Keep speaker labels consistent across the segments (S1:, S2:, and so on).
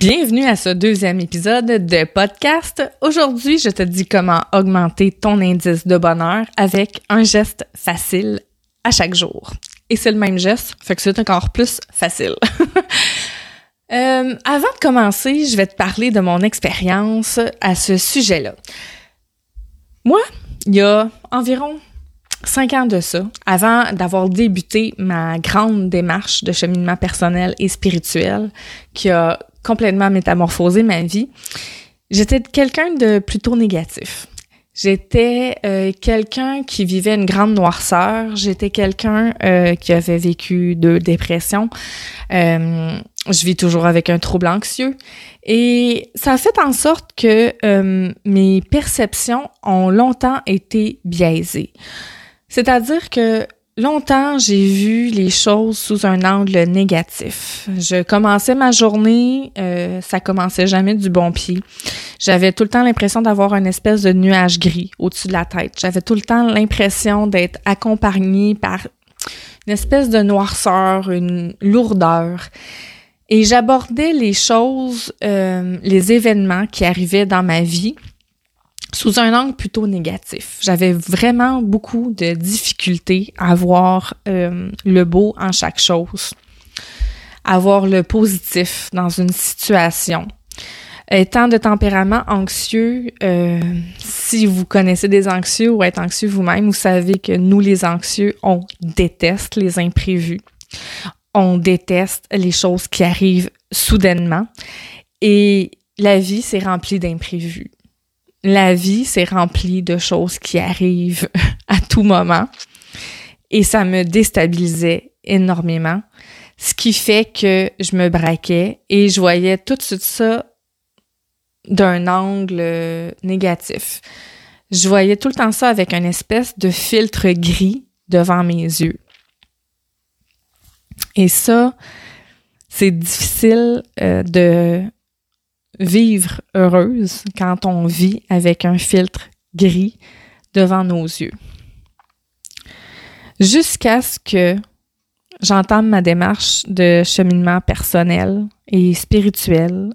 S1: Bienvenue à ce deuxième épisode de podcast. Aujourd'hui, je te dis comment augmenter ton indice de bonheur avec un geste facile à chaque jour. Et c'est le même geste, fait que c'est encore plus facile. Euh, avant de commencer, je vais te parler de mon expérience à ce sujet-là. Moi, il y a environ cinq ans de ça, avant d'avoir débuté ma grande démarche de cheminement personnel et spirituel qui a complètement métamorphosé ma vie, j'étais quelqu'un de plutôt négatif. J'étais euh, quelqu'un qui vivait une grande noirceur. J'étais quelqu'un euh, qui avait vécu de dépression. Euh, je vis toujours avec un trouble anxieux. Et ça a fait en sorte que mes perceptions ont longtemps été biaisées. C'est-à-dire que Longtemps, j'ai vu les choses sous un angle négatif. Je commençais ma journée, euh, ça commençait jamais du bon pied. J'avais tout le temps l'impression d'avoir une espèce de nuage gris au-dessus de la tête. J'avais tout le temps l'impression d'être accompagnée par une espèce de noirceur, une lourdeur. Et j'abordais les choses, euh, les événements qui arrivaient dans ma vie sous un angle plutôt négatif. J'avais vraiment beaucoup de difficultés à voir euh, le beau en chaque chose, à voir le positif dans une situation. Étant de tempérament anxieux, euh, si vous connaissez des anxieux ou êtes anxieux vous-même, vous savez que nous, les anxieux, on déteste les imprévus. On déteste les choses qui arrivent soudainement. Et la vie, c'est rempli d'imprévus la vie, c'est rempli de choses qui arrivent à tout moment. Et ça me déstabilisait énormément. Ce qui fait que je me braquais et je voyais tout ça d'un angle négatif. Je voyais tout le temps ça avec une espèce de filtre gris devant mes yeux. Et ça, c'est difficile euh, de vivre heureuse quand on vit avec un filtre gris devant nos yeux. Jusqu'à ce que j'entame ma démarche de cheminement personnel et spirituel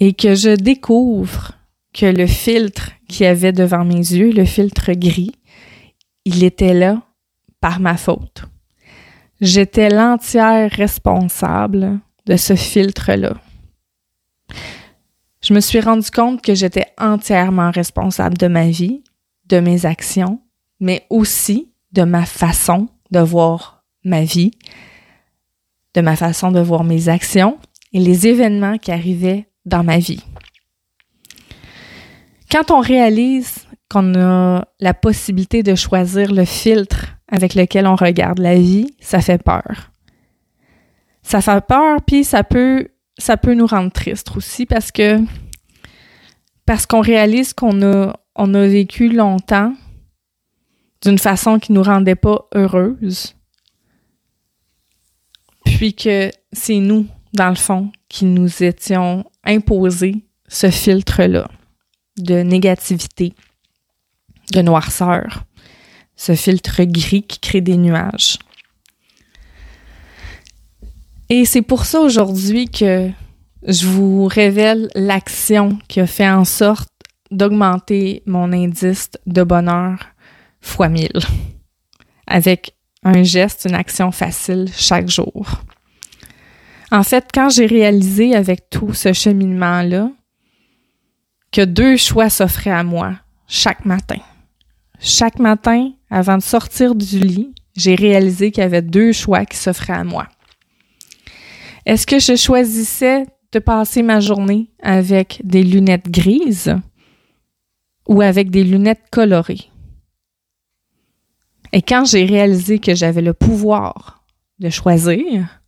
S1: et que je découvre que le filtre qu'il y avait devant mes yeux, le filtre gris, il était là par ma faute. J'étais l'entière responsable de ce filtre-là je me suis rendu compte que j'étais entièrement responsable de ma vie, de mes actions, mais aussi de ma façon de voir ma vie, de ma façon de voir mes actions et les événements qui arrivaient dans ma vie. Quand on réalise qu'on a la possibilité de choisir le filtre avec lequel on regarde la vie, ça fait peur. Ça fait peur, puis ça peut ça peut nous rendre tristes aussi parce que parce qu'on réalise qu'on a on a vécu longtemps d'une façon qui nous rendait pas heureuse. Puis que c'est nous, dans le fond, qui nous étions imposés ce filtre-là de négativité, de noirceur, ce filtre gris qui crée des nuages. Et c'est pour ça aujourd'hui que je vous révèle l'action qui a fait en sorte d'augmenter mon indice de bonheur fois mille avec un geste, une action facile chaque jour. En fait, quand j'ai réalisé avec tout ce cheminement-là que deux choix s'offraient à moi chaque matin. Chaque matin, avant de sortir du lit, j'ai réalisé qu'il y avait deux choix qui s'offraient à moi. Est-ce que je choisissais de passer ma journée avec des lunettes grises ou avec des lunettes colorées? Et quand j'ai réalisé que j'avais le pouvoir de choisir,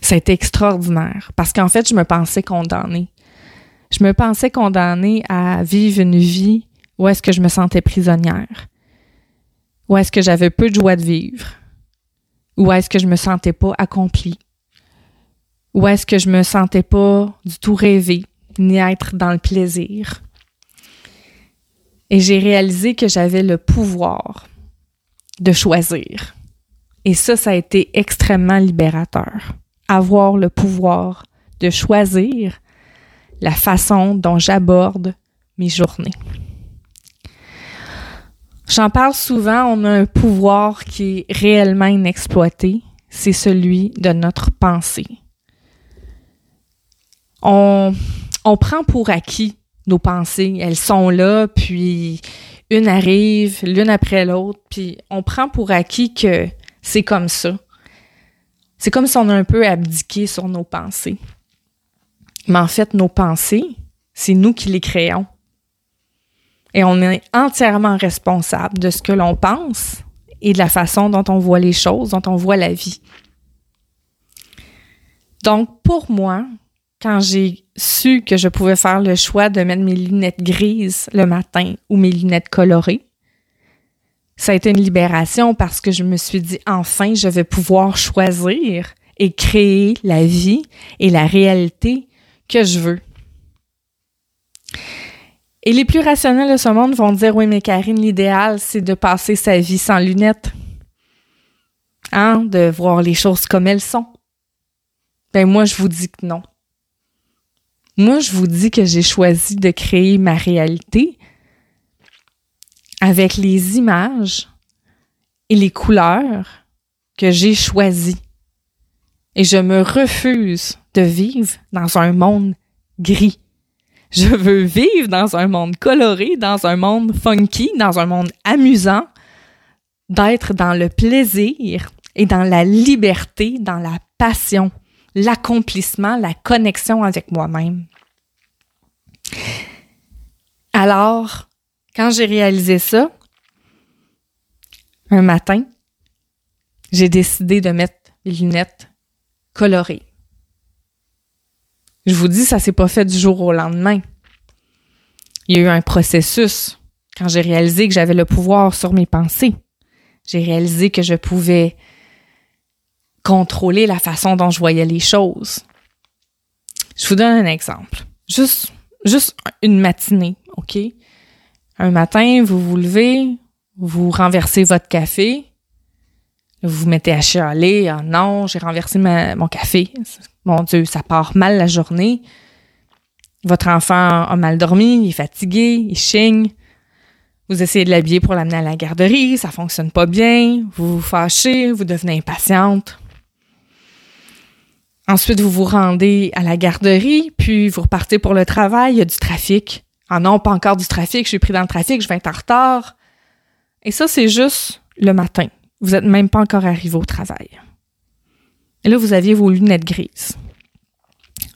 S1: ça a été extraordinaire parce qu'en fait, je me pensais condamnée. Je me pensais condamnée à vivre une vie où est-ce que je me sentais prisonnière, où est-ce que j'avais peu de joie de vivre, ou est-ce que je me sentais pas accomplie? Ou est-ce que je me sentais pas du tout rêver, ni être dans le plaisir? Et j'ai réalisé que j'avais le pouvoir de choisir. Et ça, ça a été extrêmement libérateur avoir le pouvoir de choisir la façon dont j'aborde mes journées. J'en parle souvent, on a un pouvoir qui est réellement inexploité, c'est celui de notre pensée. On, on prend pour acquis nos pensées, elles sont là, puis une arrive, l'une après l'autre, puis on prend pour acquis que c'est comme ça. C'est comme si on a un peu abdiqué sur nos pensées. Mais en fait, nos pensées, c'est nous qui les créons. Et on est entièrement responsable de ce que l'on pense et de la façon dont on voit les choses, dont on voit la vie. Donc, pour moi, quand j'ai su que je pouvais faire le choix de mettre mes lunettes grises le matin ou mes lunettes colorées, ça a été une libération parce que je me suis dit, enfin, je vais pouvoir choisir et créer la vie et la réalité que je veux. Et les plus rationnels de ce monde vont dire oui, mais Karine, l'idéal, c'est de passer sa vie sans lunettes. Hein? De voir les choses comme elles sont. Ben, moi, je vous dis que non. Moi, je vous dis que j'ai choisi de créer ma réalité avec les images et les couleurs que j'ai choisies. Et je me refuse de vivre dans un monde gris. Je veux vivre dans un monde coloré, dans un monde funky, dans un monde amusant, d'être dans le plaisir et dans la liberté, dans la passion, l'accomplissement, la connexion avec moi-même. Alors, quand j'ai réalisé ça, un matin, j'ai décidé de mettre les lunettes colorées. Je vous dis, ça s'est pas fait du jour au lendemain. Il y a eu un processus quand j'ai réalisé que j'avais le pouvoir sur mes pensées. J'ai réalisé que je pouvais contrôler la façon dont je voyais les choses. Je vous donne un exemple. Juste, juste une matinée, OK? Un matin, vous vous levez, vous renversez votre café, vous vous mettez à chialer, ah non, j'ai renversé mon café. Mon Dieu, ça part mal la journée. Votre enfant a mal dormi, il est fatigué, il chigne. Vous essayez de l'habiller pour l'amener à la garderie, ça fonctionne pas bien, vous vous fâchez, vous devenez impatiente. Ensuite, vous vous rendez à la garderie, puis vous repartez pour le travail, il y a du trafic. Ah non, pas encore du trafic, je suis pris dans le trafic, je vais être en retard. Et ça, c'est juste le matin. Vous n'êtes même pas encore arrivé au travail. Et là, vous aviez vos lunettes grises.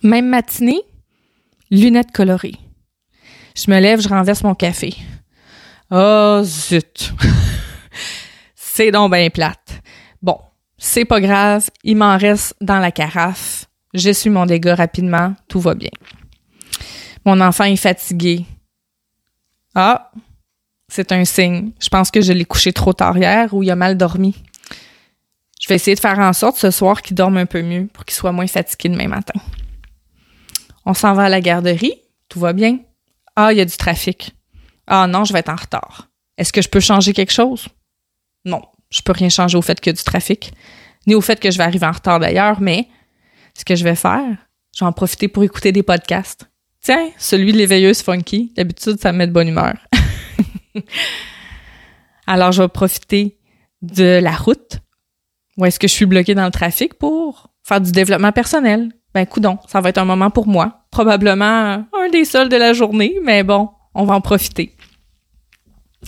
S1: Même matinée, lunettes colorées. Je me lève, je renverse mon café. Oh zut! c'est donc bien plate. Bon, c'est pas grave, il m'en reste dans la carafe. J'essuie mon dégât rapidement, tout va bien. Mon enfant est fatigué. Ah, c'est un signe. Je pense que je l'ai couché trop tard hier ou il a mal dormi. Je vais essayer de faire en sorte ce soir qu'il dorme un peu mieux pour qu'il soit moins fatigué demain matin. On s'en va à la garderie. Tout va bien. Ah, il y a du trafic. Ah non, je vais être en retard. Est-ce que je peux changer quelque chose? Non, je peux rien changer au fait qu'il y a du trafic, ni au fait que je vais arriver en retard d'ailleurs, mais ce que je vais faire, je vais en profiter pour écouter des podcasts. Tiens, celui de l'éveilleuse funky, d'habitude, ça me met de bonne humeur. Alors, je vais profiter de la route où est-ce que je suis bloqué dans le trafic pour faire du développement personnel? Ben, coudon, ça va être un moment pour moi. Probablement un des seuls de la journée, mais bon, on va en profiter.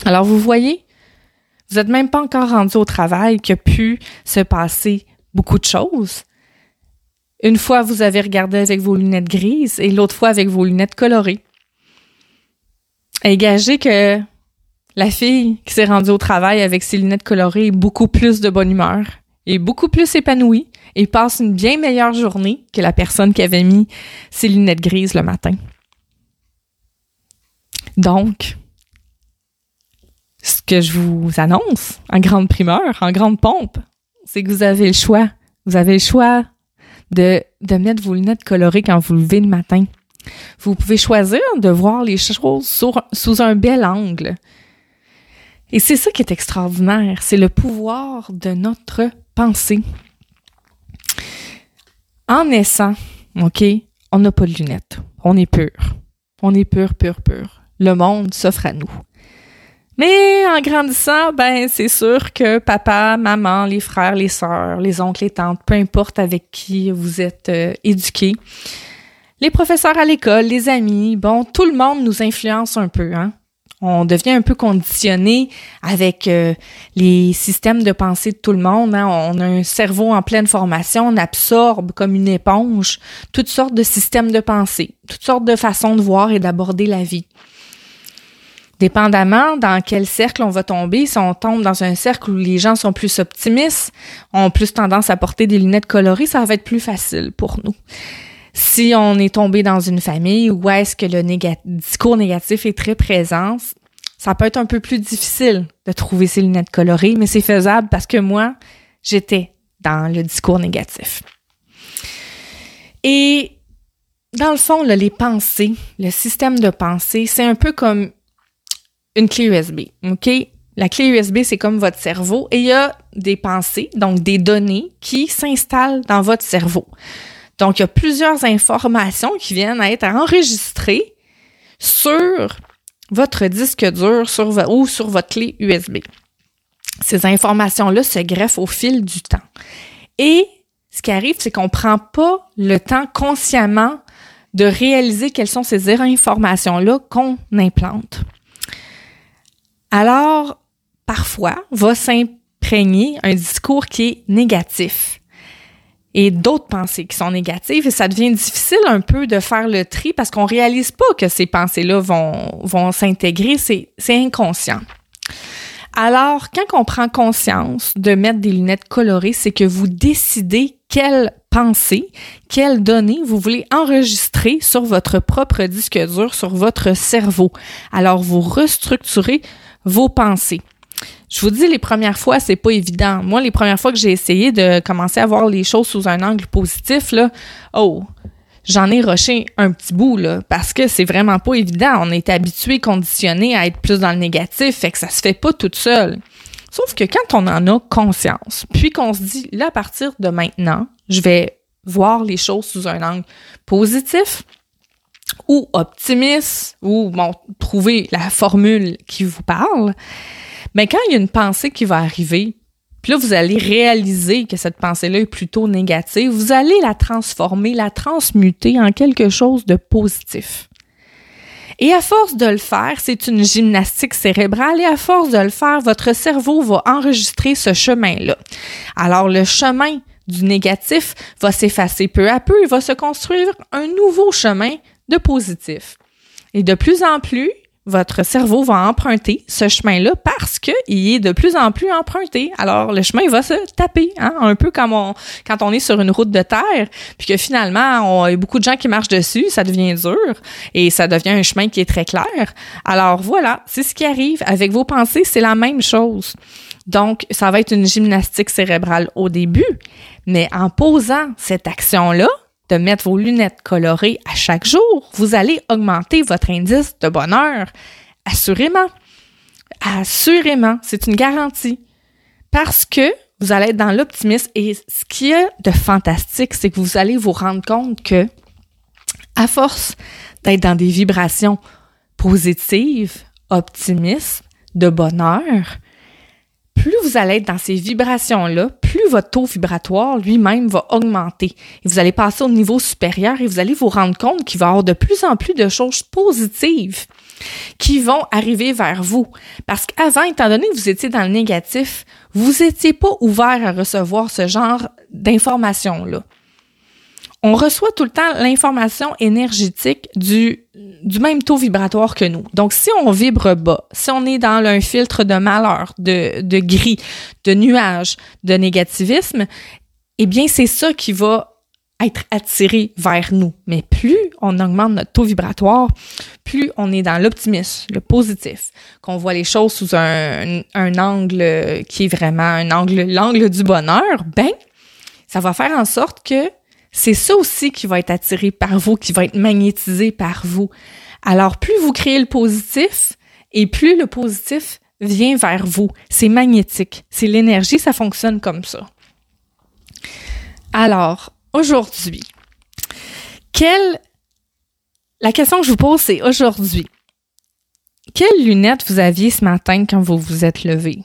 S1: Alors, vous voyez, vous n'êtes même pas encore rendu au travail qu'il a pu se passer beaucoup de choses. Une fois, vous avez regardé avec vos lunettes grises et l'autre fois avec vos lunettes colorées. Et gagez que la fille qui s'est rendue au travail avec ses lunettes colorées est beaucoup plus de bonne humeur, est beaucoup plus épanouie et passe une bien meilleure journée que la personne qui avait mis ses lunettes grises le matin. Donc, ce que je vous annonce en grande primeur, en grande pompe, c'est que vous avez le choix. Vous avez le choix de, de mettre vos lunettes colorées quand vous levez le matin. Vous pouvez choisir de voir les choses sous un bel angle. Et c'est ça qui est extraordinaire, c'est le pouvoir de notre pensée. En naissant, OK, on n'a pas de lunettes. On est pur. On est pur, pur, pur. Le monde s'offre à nous. Mais en grandissant, ben c'est sûr que papa, maman, les frères, les sœurs, les oncles, les tantes, peu importe avec qui vous êtes euh, éduqués, les professeurs à l'école, les amis, bon, tout le monde nous influence un peu, hein. On devient un peu conditionné avec euh, les systèmes de pensée de tout le monde. Hein. On a un cerveau en pleine formation, on absorbe comme une éponge toutes sortes de systèmes de pensée, toutes sortes de façons de voir et d'aborder la vie. Dépendamment dans quel cercle on va tomber, si on tombe dans un cercle où les gens sont plus optimistes, ont plus tendance à porter des lunettes colorées, ça va être plus facile pour nous. Si on est tombé dans une famille où est-ce que le discours négatif est très présent, ça peut être un peu plus difficile de trouver ces lunettes colorées, mais c'est faisable parce que moi, j'étais dans le discours négatif. Et dans le fond, les pensées, le système de pensée, c'est un peu comme une clé USB. OK? La clé USB, c'est comme votre cerveau et il y a des pensées, donc des données qui s'installent dans votre cerveau. Donc, il y a plusieurs informations qui viennent à être enregistrées sur votre disque dur ou sur votre clé USB. Ces informations-là se greffent au fil du temps. Et ce qui arrive, c'est qu'on ne prend pas le temps consciemment de réaliser quelles sont ces informations-là qu'on implante. Alors, parfois, va s'imprégner un discours qui est négatif et d'autres pensées qui sont négatives et ça devient difficile un peu de faire le tri parce qu'on réalise pas que ces pensées-là vont, vont s'intégrer, c'est, c'est inconscient. Alors, quand on prend conscience de mettre des lunettes colorées, c'est que vous décidez quelles pensées, quelles données vous voulez enregistrer sur votre propre disque dur, sur votre cerveau. Alors, vous restructurez vos pensées. Je vous dis, les premières fois, c'est pas évident. Moi, les premières fois que j'ai essayé de commencer à voir les choses sous un angle positif, là, oh, j'en ai rushé un petit bout, là, parce que c'est vraiment pas évident. On est habitué, conditionné à être plus dans le négatif, fait que ça se fait pas toute seule. Sauf que quand on en a conscience, puis qu'on se dit, là, à partir de maintenant, je vais voir les choses sous un angle positif, ou optimiste ou bon, trouver la formule qui vous parle, mais quand il y a une pensée qui va arriver, puis là, vous allez réaliser que cette pensée-là est plutôt négative, vous allez la transformer, la transmuter en quelque chose de positif. Et à force de le faire, c'est une gymnastique cérébrale et à force de le faire, votre cerveau va enregistrer ce chemin-là. Alors le chemin du négatif va s'effacer peu à peu, il va se construire un nouveau chemin de positif. Et de plus en plus, votre cerveau va emprunter ce chemin-là parce qu'il est de plus en plus emprunté. Alors, le chemin va se taper, hein, un peu comme on, quand on est sur une route de terre, puis que finalement, il y a beaucoup de gens qui marchent dessus, ça devient dur et ça devient un chemin qui est très clair. Alors voilà, c'est ce qui arrive. Avec vos pensées, c'est la même chose. Donc, ça va être une gymnastique cérébrale au début, mais en posant cette action-là, de mettre vos lunettes colorées à chaque jour, vous allez augmenter votre indice de bonheur. Assurément. Assurément. C'est une garantie. Parce que vous allez être dans l'optimisme et ce qui est de fantastique, c'est que vous allez vous rendre compte que, à force d'être dans des vibrations positives, optimistes, de bonheur, plus vous allez être dans ces vibrations-là, plus votre taux vibratoire lui-même va augmenter. Et vous allez passer au niveau supérieur et vous allez vous rendre compte qu'il va y avoir de plus en plus de choses positives qui vont arriver vers vous. Parce qu'avant, étant donné que vous étiez dans le négatif, vous étiez pas ouvert à recevoir ce genre d'informations-là on reçoit tout le temps l'information énergétique du, même taux vibratoire que nous. Donc, si on vibre bas, si on est dans un filtre de malheur, de, de gris, de nuages, de négativisme, eh bien, c'est ça qui va être attiré vers nous. Mais plus on augmente notre taux vibratoire, plus on est dans l'optimisme, le positif, qu'on voit les choses sous un, un angle qui est vraiment un angle, l'angle du bonheur, ben, ça va faire en sorte que c'est ça aussi qui va être attiré par vous, qui va être magnétisé par vous. Alors, plus vous créez le positif et plus le positif vient vers vous. C'est magnétique. C'est l'énergie, ça fonctionne comme ça. Alors, aujourd'hui, quelle... La question que je vous pose, c'est aujourd'hui, quelles lunettes vous aviez ce matin quand vous vous êtes levé?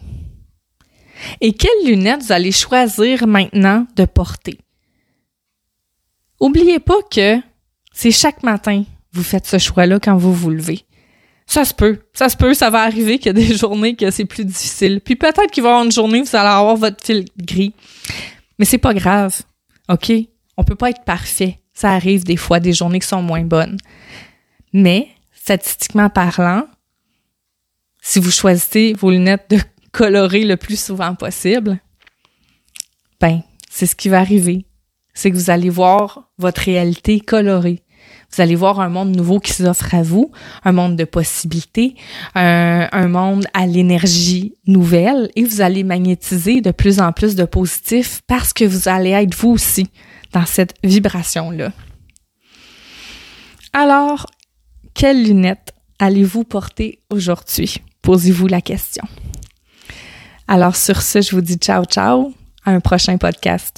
S1: Et quelles lunettes vous allez choisir maintenant de porter? Oubliez pas que c'est chaque matin vous faites ce choix-là quand vous vous levez. Ça se peut, ça se peut, ça va arriver qu'il y a des journées que c'est plus difficile. Puis peut-être qu'il va y avoir une journée où vous allez avoir votre fil gris. Mais c'est pas grave. OK? On peut pas être parfait. Ça arrive des fois des journées qui sont moins bonnes. Mais, statistiquement parlant, si vous choisissez vos lunettes de colorer le plus souvent possible, ben, c'est ce qui va arriver. C'est que vous allez voir votre réalité colorée. Vous allez voir un monde nouveau qui s'offre à vous, un monde de possibilités, un, monde à l'énergie nouvelle et vous allez magnétiser de plus en plus de positifs parce que vous allez être vous aussi dans cette vibration-là. Alors, quelles lunettes allez-vous porter aujourd'hui? Posez-vous la question. Alors sur ce, je vous dis ciao ciao à un prochain podcast.